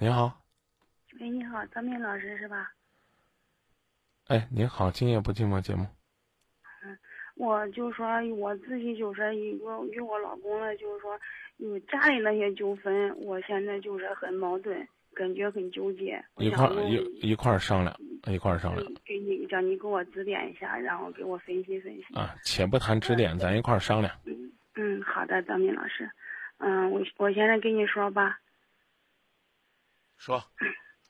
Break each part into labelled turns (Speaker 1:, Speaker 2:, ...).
Speaker 1: 您好，
Speaker 2: 喂，你好，张明老师是吧？
Speaker 1: 哎，您好，今夜不寂寞节目。
Speaker 2: 嗯，我就说我自己就是与我与我老公呢，就是说有家里那些纠纷，我现在就是很矛盾，感觉很纠结。
Speaker 1: 一块儿一一块儿商量，一块儿商量。
Speaker 2: 给你叫你给我指点一下，然后给我分析分析。
Speaker 1: 啊，且不谈指点，咱一块儿商量。
Speaker 2: 嗯嗯，好的，张明老师。嗯，我我现在跟你说吧。
Speaker 1: 说，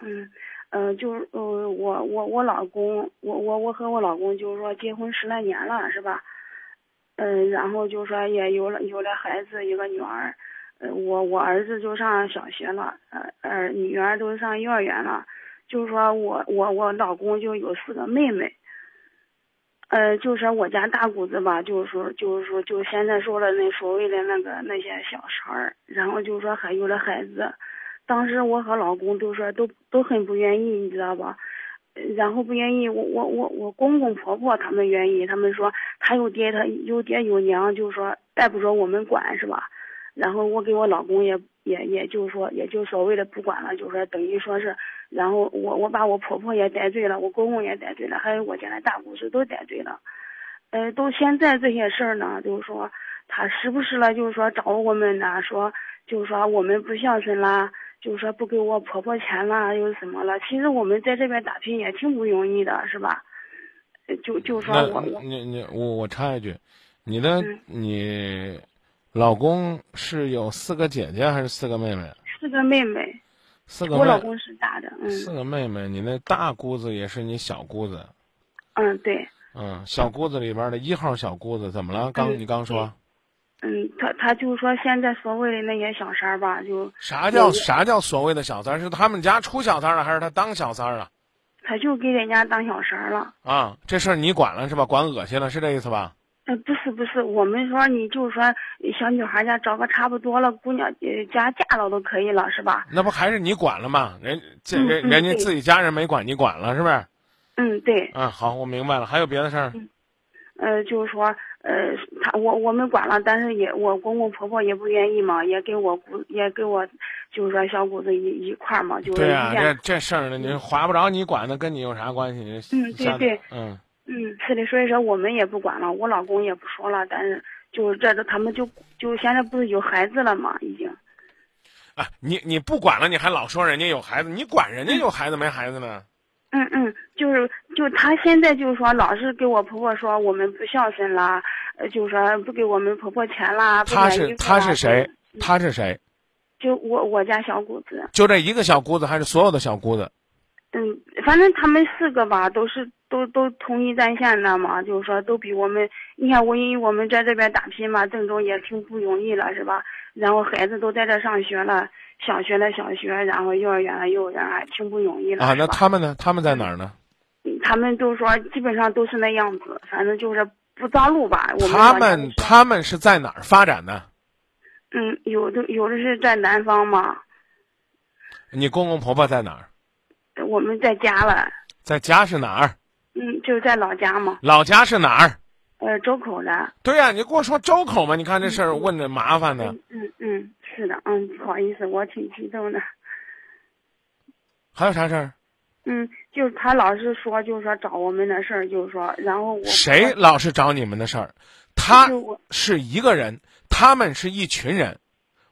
Speaker 2: 嗯，呃，就是呃，我我我老公，我我我和我老公就是说结婚十来年了，是吧？嗯，然后就说也有了有了孩子，一个女儿，呃，我我儿子就上小学了，呃呃，女儿都上幼儿园了，就是说我我我老公就有四个妹妹，呃，就说我家大姑子吧，就是说就是说就现在说的那所谓的那个那些小三儿，然后就是说还有了孩子。当时我和老公都说都都很不愿意，你知道吧？然后不愿意，我我我我公公婆婆他们愿意，他们说他有爹，他有爹有娘，就是说再不说我们管是吧？然后我给我老公也也也就是说，也就所谓的不管了，就是说等于说是，然后我我把我婆婆也得罪了，我公公也得罪了，还有我家的大姑子都得罪了。呃，到现在这些事儿呢，就是说他时不时的，就是说找我们呢，说就是说我们不孝顺啦。就是说不给我婆婆钱了，又什么了？其实我们在这边打拼也挺不容易的，是吧？就就说我我
Speaker 1: 你你我我插一句，你的你老公是有四个姐姐还是四个妹妹？
Speaker 2: 四个妹妹。
Speaker 1: 四个。
Speaker 2: 我老公是大的，嗯。
Speaker 1: 四个妹妹，你那大姑子也是你小姑子。
Speaker 2: 嗯，对。
Speaker 1: 嗯，小姑子里边的一号小姑子怎么了？刚你刚说。
Speaker 2: 嗯，他他就是说现在所谓的那些小三儿吧，就
Speaker 1: 啥叫啥叫所谓的小三儿？是他们家出小三了，还是他当小三儿了？
Speaker 2: 他就给人家当小三儿了。
Speaker 1: 啊，这事儿你管了是吧？管恶心了是这意思吧？
Speaker 2: 呃，不是不是，我们说你就是说小女孩家找个差不多了姑娘家嫁了都可以了是吧？
Speaker 1: 那不还是你管了吗？人这人人家自己家人没管，你管了是不是？
Speaker 2: 嗯，对。
Speaker 1: 嗯，好，我明白了。还有别的事儿？
Speaker 2: 呃，就是说。呃，他我我们管了，但是也我公公婆婆也不愿意嘛，也给我姑也给我，就是说小姑子一一块嘛，就
Speaker 1: 对啊，这这事儿呢，你划不着你管，的跟你有啥关系？
Speaker 2: 嗯，对对，嗯嗯，是的，所以说我们也不管了，我老公也不说了，但是就是这都他们就就现在不是有孩子了嘛，已经。
Speaker 1: 啊，你你不管了，你还老说人家有孩子，你管人家有孩子没孩子呢？
Speaker 2: 嗯嗯，就是就他现在就是说，老是给我婆婆说我们不孝顺啦，呃，就说不给我们婆婆钱啦。
Speaker 1: 他是他是谁？他是谁？
Speaker 2: 就我我家小姑子。
Speaker 1: 就这一个小姑子，还是所有的小姑子？
Speaker 2: 嗯，反正他们四个吧，都是都都同一战线的嘛，就是说都比我们。你看我因为我们在这边打拼嘛，郑州也挺不容易了，是吧？然后孩子都在这上学了。小学的小学，然后幼儿园的幼儿园，还挺不容易的
Speaker 1: 啊。那他们呢？他们在哪儿呢？
Speaker 2: 他们都说基本上都是那样子，反正就是不着路吧。
Speaker 1: 他们他们是在哪儿发展的？
Speaker 2: 嗯，有的有的是在南方嘛。
Speaker 1: 你公公婆婆在哪儿？
Speaker 2: 我们在家了。
Speaker 1: 在家是哪儿？
Speaker 2: 嗯，就是在老家嘛。
Speaker 1: 老家是哪儿？
Speaker 2: 呃，周口的。
Speaker 1: 对呀，你跟我说周口嘛？你看这事儿问的麻烦
Speaker 2: 的。嗯嗯。是的，嗯，不好意思，我挺激动的。
Speaker 1: 还有啥事儿？
Speaker 2: 嗯，就是他老是说，就是说找我们的事儿，就是说，然后我
Speaker 1: 谁老是找你们的事儿？他是一个人，他们是一群人。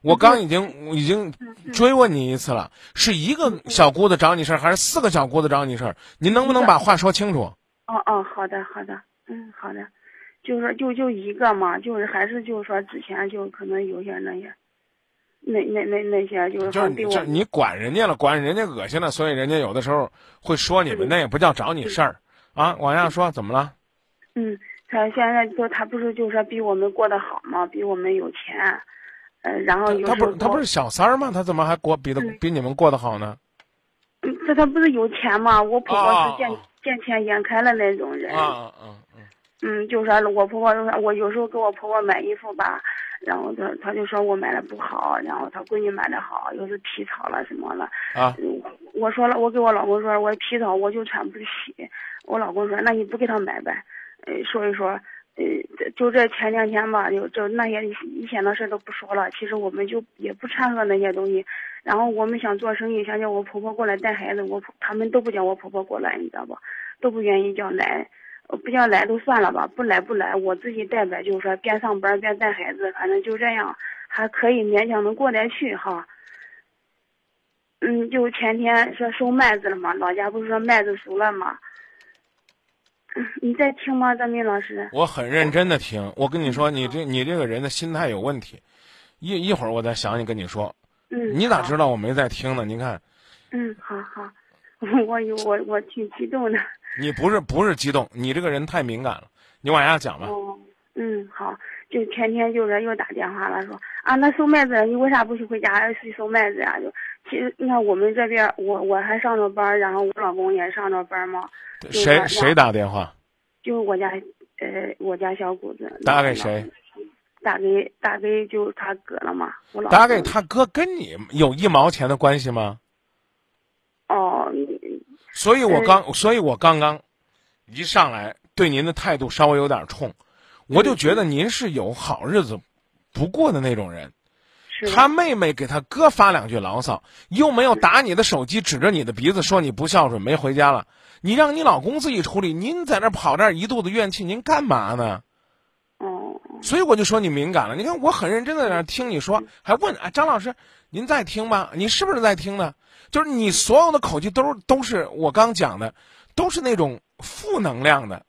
Speaker 1: 我刚已经已经追问你一次了，是一个小姑子找你事儿，还是四个小姑子找你事儿？您能不能把话说清楚？
Speaker 2: 哦哦，好的好的，嗯，好的，就是就就一个嘛，就是还是就是说之前就可能有些那些。那那那那些就是
Speaker 1: 就是就你管人家了，管人家恶心了，所以人家有的时候会说你们，那也不叫找你事儿啊。往下说，怎么了？
Speaker 2: 嗯，他现在就他不是就说比我们过得好吗？比我们有钱，呃，然后
Speaker 1: 他不是他不是小三儿吗？他怎么还过比的比你们过得好呢？
Speaker 2: 嗯，这他不是有钱吗？我婆婆是见见钱眼开的那种人。
Speaker 1: 啊啊嗯。
Speaker 2: 嗯，就说我婆婆就说，我有时候给我婆婆买衣服吧。然后他他就说我买的不好，然后他闺女买的好，又是皮草了什么了。
Speaker 1: 啊！
Speaker 2: 我说了，我给我老公说，我皮草我就穿不起。我老公说，那你不给他买呗？呃，所以说，呃，就这前两天吧，就就那些以前的事都不说了。其实我们就也不掺和那些东西。然后我们想做生意，想叫我婆婆过来带孩子，我他们都不叫我婆婆过来，你知道不？都不愿意叫来，不要来都算了吧，不来不来，我自己带呗。就是说边上班边带孩子，反正就这样，还可以勉强能过得去哈。嗯，就前天说收麦子了嘛，老家不是说麦子熟了嘛？你在听吗，张明老师？
Speaker 1: 我很认真的听。我跟你说，你这你这个人的心态有问题。一一会儿我再详细跟你说。
Speaker 2: 嗯。
Speaker 1: 你咋知道我没在听呢？你看。
Speaker 2: 嗯，好好。我有我我挺激动的。
Speaker 1: 你不是不是激动，你这个人太敏感了。你往下讲吧。
Speaker 2: 哦。嗯，好。就天天就是又打电话了，说啊，那收麦子，你为啥不去回家去收麦子呀？就其实你看我们这边，我我还上着班，然后我老公也上着班嘛。
Speaker 1: 谁谁打电话？
Speaker 2: 就是我家，呃，我家小姑子。
Speaker 1: 打给谁？
Speaker 2: 打给打给就他哥了嘛。我老
Speaker 1: 打给他哥，跟你有一毛钱的关系吗？
Speaker 2: 哦。
Speaker 1: 所以我刚，所以我刚刚一上来对您的态度稍微有点冲。我就觉得您是有好日子不过的那种人，他妹妹给他哥发两句牢骚，又没有打你的手机，指着你的鼻子说你不孝顺，没回家了，你让你老公自己处理，您在那跑这儿一肚子怨气，您干嘛呢？
Speaker 2: 哦，
Speaker 1: 所以我就说你敏感了。你看我很认真的在那听你说，还问哎张老师，您在听吗？你是不是在听呢？就是你所有的口气都都是我刚讲的，都是那种负能量的。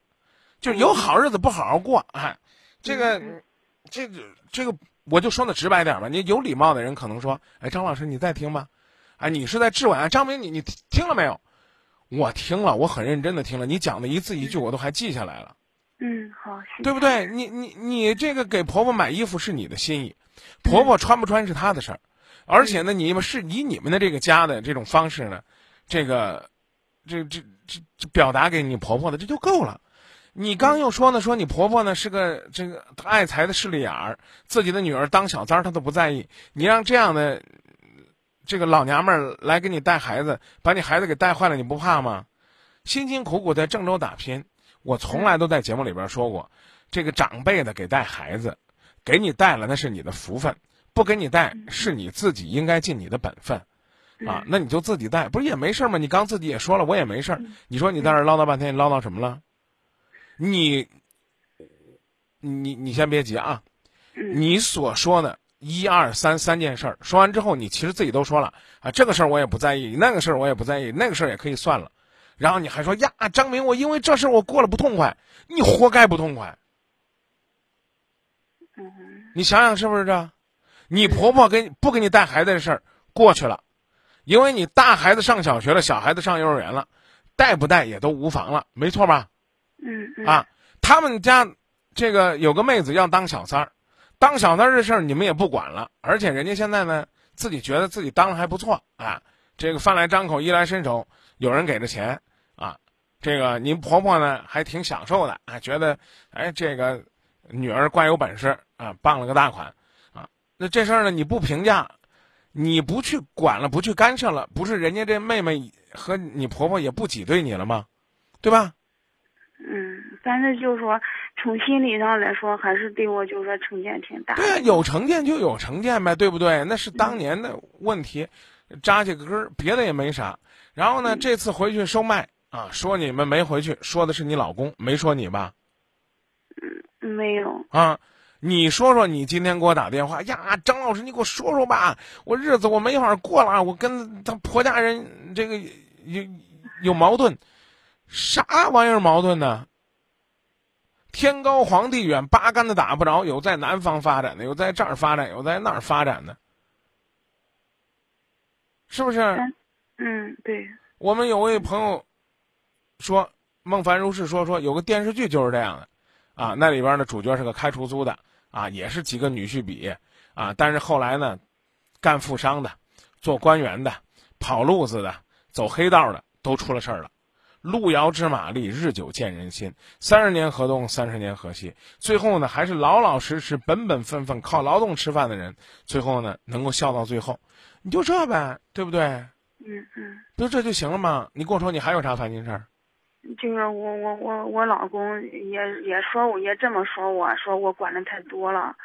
Speaker 1: 就是有好日子不好好过，哎，这个，这个，这个，我就说的直白点吧。你有礼貌的人可能说，哎，张老师你在听吗？哎，你是在质问啊？张明，你你听了没有？我听了，我很认真的听了，你讲的一字一句我都还记下来了。
Speaker 2: 嗯，好，
Speaker 1: 对不对？你你你这个给婆婆买衣服是你的心意，婆婆穿不穿是她的事儿，而且呢，你们是以你们的这个家的这种方式呢，这个，这这这这表达给你婆婆的这就够了。你刚又说呢，说你婆婆呢是个这个爱财的势利眼儿，自己的女儿当小三儿她都不在意。你让这样的这个老娘们儿来给你带孩子，把你孩子给带坏了，你不怕吗？辛辛苦苦在郑州打拼，我从来都在节目里边说过，这个长辈的给带孩子，给你带了那是你的福分，不给你带是你自己应该尽你的本分，啊，那你就自己带，不是也没事吗？你刚自己也说了，我也没事儿。你说你在这唠叨半天，你唠叨什么了？你，你你先别急啊，你所说的一二三三件事儿说完之后，你其实自己都说了啊，这个事儿我也不在意，那个事儿我也不在意，那个事儿也可以算了。然后你还说呀，张明，我因为这事儿我过了不痛快，你活该不痛快。你想想是不是这？你婆婆给不给你带孩子的事儿过去了，因为你大孩子上小学了，小孩子上幼儿园了，带不带也都无妨了，没错吧？
Speaker 2: 嗯
Speaker 1: 啊，他们家这个有个妹子要当小三儿，当小三儿这事儿你们也不管了，而且人家现在呢自己觉得自己当的还不错啊，这个饭来张口衣来伸手，有人给着钱啊，这个您婆婆呢还挺享受的啊，觉得哎这个女儿怪有本事啊，傍了个大款啊，那这事儿呢你不评价，你不去管了，不去干涉了，不是人家这妹妹和你婆婆也不挤兑你了吗？对吧？
Speaker 2: 嗯，反正就是说，从心理上来说，还是对我就是说成见挺大。
Speaker 1: 对啊，有成见就有成见呗，对不对？那是当年的问题，扎起个根儿，别的也没啥。然后呢，这次回去收麦啊，说你们没回去，说的是你老公，没说你吧？
Speaker 2: 嗯，没有。
Speaker 1: 啊，你说说，你今天给我打电话呀，张老师，你给我说说吧，我日子我没法过了，我跟他婆家人这个有有矛盾。啥玩意儿矛盾呢？天高皇帝远，八竿子打不着。有在南方发展的，有在这儿发展，有在那儿发展的，是不是？
Speaker 2: 嗯，对。
Speaker 1: 我们有位朋友说，孟凡如是说说有个电视剧就是这样的，啊，那里边的主角是个开出租的，啊，也是几个女婿比，啊，但是后来呢，干富商的，做官员的，跑路子的，走黑道的，都出了事儿了。路遥知马力，日久见人心。三十年河东，三十年河西。最后呢，还是老老实实、本本分分靠劳动吃饭的人，最后呢能够笑到最后。你就这呗，对不对？
Speaker 2: 嗯嗯。
Speaker 1: 不就这就行了吗？你跟我说，你还有啥烦心事儿？
Speaker 2: 就是我我我我老公也也说我也这么说我说我管的太多了，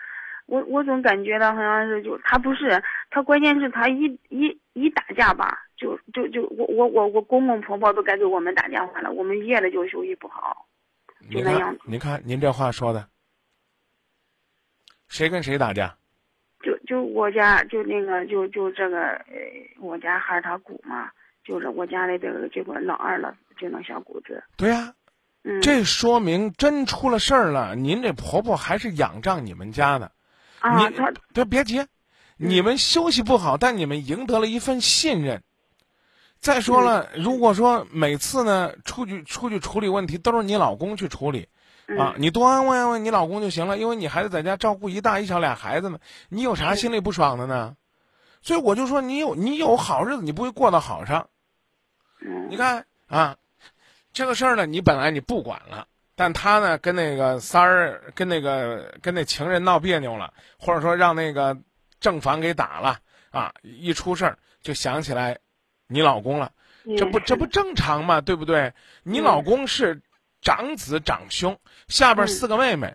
Speaker 2: 我我总感觉到好像是就他不是他关键是他一一一打架吧，就就就我我我我公公婆婆都该给我们打电话了，我们夜里就休息不好，就那样。
Speaker 1: 您看您这话说的，谁跟谁打架？
Speaker 2: 就就我家就那个就就这个呃我家孩儿他姑嘛。就是我家的这个这个老二了，就能小姑子。
Speaker 1: 对呀，
Speaker 2: 嗯，
Speaker 1: 这说明真出了事儿了。您这婆婆还是仰仗你们家的，
Speaker 2: 啊，
Speaker 1: 她对别急，你们休息不好，但你们赢得了一份信任。再说了，如果说每次呢出去出去处理问题都是你老公去处理，啊，你多安慰安慰你老公就行了，因为你孩子在家照顾一大一小俩孩子呢，你有啥心里不爽的呢？所以我就说，你有你有好日子，你不会过到好上。你看啊，这个事儿呢，你本来你不管了，但他呢跟那个三儿跟那个跟那情人闹别扭了，或者说让那个正房给打了啊，一出事儿就想起来你老公了，这不这不正常吗？对不对？你老公是长子长兄，下边四个妹妹，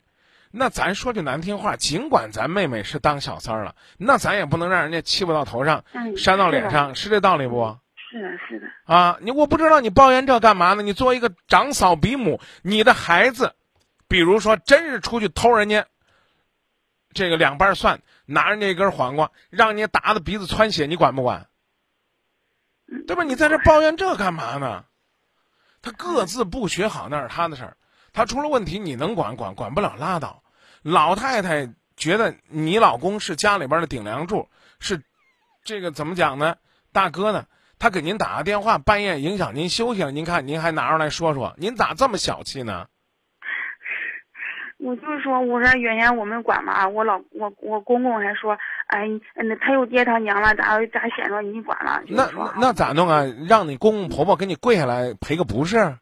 Speaker 1: 那咱说句难听话，尽管咱妹妹是当小三儿了，那咱也不能让人家欺负到头上，扇到脸上，是这道理不？
Speaker 2: 是的，是的
Speaker 1: 啊，你我不知道你抱怨这干嘛呢？你作为一个长嫂比母，你的孩子，比如说真是出去偷人家这个两瓣蒜，拿人家一根黄瓜，让你打的鼻子窜血，你管不管？对吧？你在这抱怨这干嘛呢？他各自不学好那是他的事儿，他出了问题你能管管管不了拉倒。老太太觉得你老公是家里边的顶梁柱，是这个怎么讲呢？大哥呢？他给您打个电话，半夜影响您休息了，您看您还拿出来说说，您咋这么小气呢？
Speaker 2: 我就说，我说原先我们管嘛，我老我我公公还说，哎，那他又爹他娘了，咋咋显着你管了？
Speaker 1: 那那咋弄啊？让你公公婆婆给你跪下来赔个不是，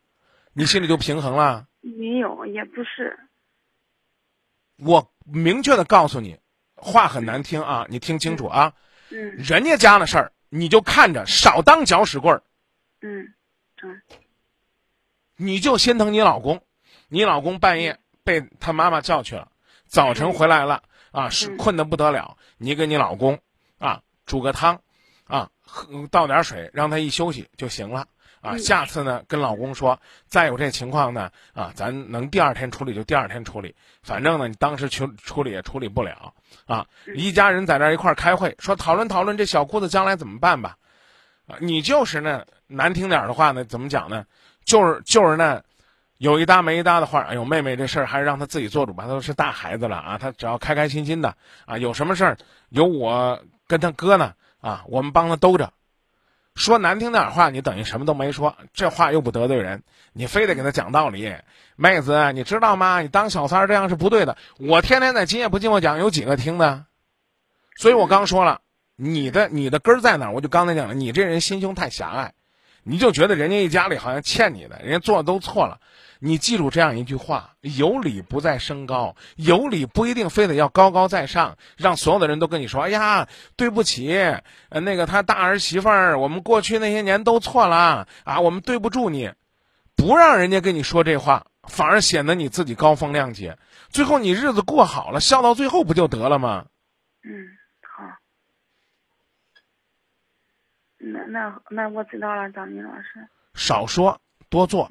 Speaker 1: 你心里就平衡了？
Speaker 2: 没有，也不是。
Speaker 1: 我明确的告诉你，话很难听啊，你听清楚啊。
Speaker 2: 嗯。
Speaker 1: 人家家的事儿。你就看着少当搅屎棍儿，
Speaker 2: 嗯，对，
Speaker 1: 你就心疼你老公，你老公半夜被他妈妈叫去了，早晨回来了啊，是困得不得了，你给你老公啊煮个汤，啊喝倒点水，让他一休息就行了。啊，下次呢，跟老公说，再有这情况呢，啊，咱能第二天处理就第二天处理，反正呢，你当时去处理也处理不了，啊，一家人在那一块儿开会，说讨论讨论这小姑子将来怎么办吧，啊，你就是呢难听点的话呢，怎么讲呢？就是就是那，有一搭没一搭的话，哎呦，妹妹这事儿还是让她自己做主吧，她都是大孩子了啊，她只要开开心心的啊，有什么事儿有我跟她哥呢，啊，我们帮他兜着。说难听点话，你等于什么都没说，这话又不得罪人，你非得给他讲道理。妹子，你知道吗？你当小三儿这样是不对的。我天天在今夜不寂寞讲，有几个听的？所以我刚说了，你的你的根儿在哪儿？我就刚才讲了，你这人心胸太狭隘，你就觉得人家一家里好像欠你的，人家做的都错了。你记住这样一句话：有理不在声高，有理不一定非得要高高在上，让所有的人都跟你说：“哎呀，对不起，呃，那个他大儿媳妇儿，我们过去那些年都错了啊，我们对不住你。”不让人家跟你说这话，反而显得你自己高风亮节，最后你日子过好了，笑到最后不就得了吗？
Speaker 2: 嗯，好。那那那我知道了，张明老师。
Speaker 1: 少说多做。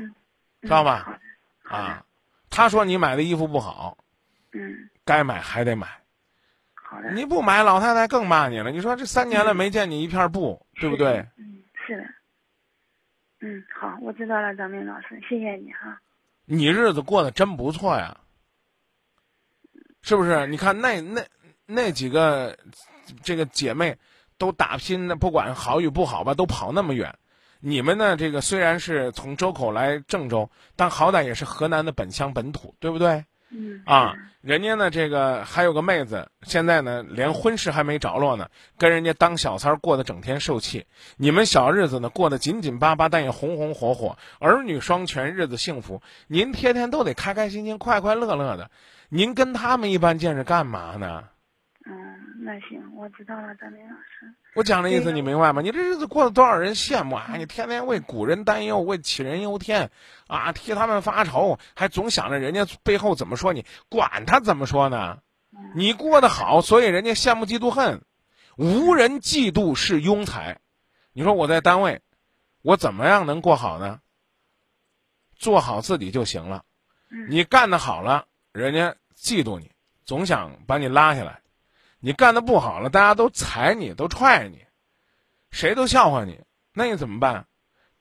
Speaker 1: 知道吧？啊，他说你买的衣服不好，
Speaker 2: 嗯，
Speaker 1: 该买还得买。
Speaker 2: 好的。
Speaker 1: 你不买，老太太更骂你了。你说这三年了没见你一片布，对不对？
Speaker 2: 嗯，是的。嗯，好，我知道了，张明老师，谢谢你哈。
Speaker 1: 你日子过得真不错呀，是不是？你看那那那几个这个姐妹都打拼的，不管好与不好吧，都跑那么远。你们呢？这个虽然是从周口来郑州，但好歹也是河南的本乡本土，对不对？
Speaker 2: 嗯。
Speaker 1: 啊，人家呢，这个还有个妹子，现在呢，连婚事还没着落呢，跟人家当小三儿过得整天受气。你们小日子呢，过得紧紧巴巴，但也红红火火，儿女双全，日子幸福。您天天都得开开心心、快快乐乐的，您跟他们一般见识干嘛
Speaker 2: 呢？嗯。那行，我知道了，张明老师。
Speaker 1: 我讲的意思你明白吗？你这日子过得多少人羡慕啊！你天天为古人担忧，为杞人忧天，啊，替他们发愁，还总想着人家背后怎么说你，管他怎么说呢？你过得好，所以人家羡慕嫉妒恨，无人嫉妒是庸才。你说我在单位，我怎么样能过好呢？做好自己就行了。你干得好了，人家嫉妒你，总想把你拉下来。你干的不好了，大家都踩你，都踹你，谁都笑话你，那你怎么办？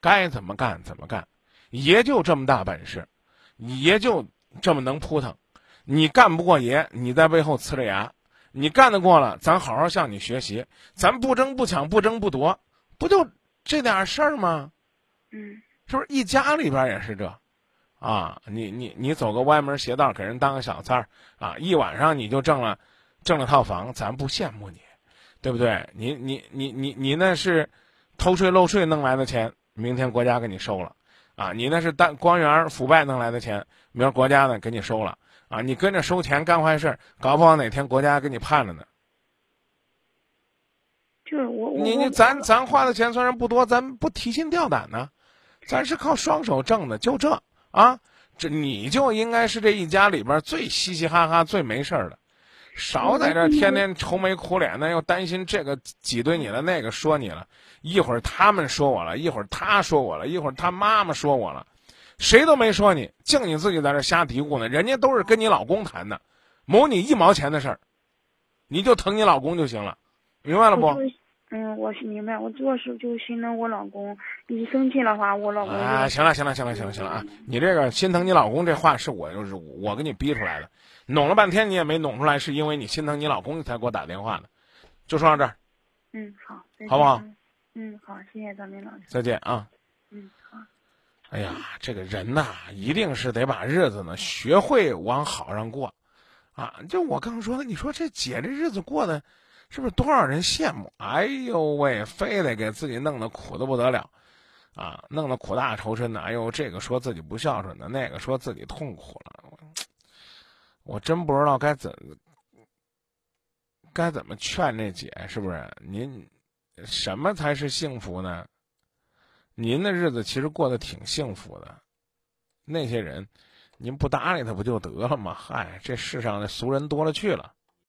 Speaker 1: 该怎么干怎么干，爷就这么大本事，爷就这么能扑腾，你干不过爷，你在背后呲着牙；你干得过了，咱好好向你学习，咱不争不抢不争不夺，不就这点事儿吗？
Speaker 2: 嗯，
Speaker 1: 是不是一家里边也是这？啊，你你你走个歪门邪道，给人当个小三儿啊，一晚上你就挣了。挣了套房，咱不羡慕你，对不对？你你你你你那是偷税漏税弄来的钱，明天国家给你收了，啊！你那是当官员腐败弄来的钱，明儿国家呢给你收了，啊！你跟着收钱干坏事，搞不好哪天国家给你判了呢。
Speaker 2: 就是我
Speaker 1: 你你咱咱花的钱虽然不多，咱不提心吊胆呢，咱是靠双手挣的，就这啊！这你就应该是这一家里边最嘻嘻哈哈、最没事儿的。少在这天天愁眉苦脸的，又担心这个挤兑你了，那个说你了，一会儿他们说我了，一会儿他说我了，一会儿他妈妈说我了，谁都没说你，净你自己在这瞎嘀咕呢。人家都是跟你老公谈的，谋你一毛钱的事儿，你就疼你老公就行了，明白了不？
Speaker 2: 嗯，我明白。我主要是就心疼我老公，一生气的话，我老公。
Speaker 1: 啊，行了，行了，行了，行了，行了啊！你这个心疼你老公这话是我就是我给你逼出来的，弄了半天你也没弄出来，是因为你心疼你老公才给我打电话的，就说到这儿。
Speaker 2: 嗯，好，
Speaker 1: 好不好？
Speaker 2: 嗯，好，谢谢张明老师。
Speaker 1: 再见啊。
Speaker 2: 嗯，好。
Speaker 1: 哎呀，这个人呐，一定是得把日子呢学会往好上过，啊！就我刚说的，你说这姐这日子过的。是不是多少人羡慕？哎呦喂，非得给自己弄得苦的不得了，啊，弄得苦大仇深的。哎呦，这个说自己不孝顺的，那个说自己痛苦了。我真不知道该怎该怎么劝这姐，是不是？您什么才是幸福呢？您的日子其实过得挺幸福的，那些人，您不搭理他不就得了吗？嗨，这世上的俗人多了去了。